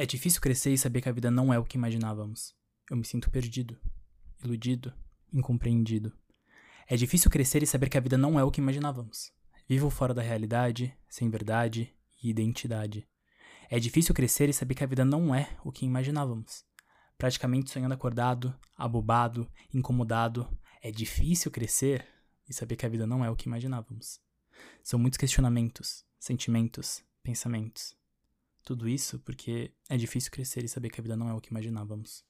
É difícil crescer e saber que a vida não é o que imaginávamos. Eu me sinto perdido, iludido, incompreendido. É difícil crescer e saber que a vida não é o que imaginávamos. Vivo fora da realidade, sem verdade e identidade. É difícil crescer e saber que a vida não é o que imaginávamos. Praticamente sonhando acordado, abobado, incomodado. É difícil crescer e saber que a vida não é o que imaginávamos. São muitos questionamentos, sentimentos, pensamentos. Tudo isso porque é difícil crescer e saber que a vida não é o que imaginávamos.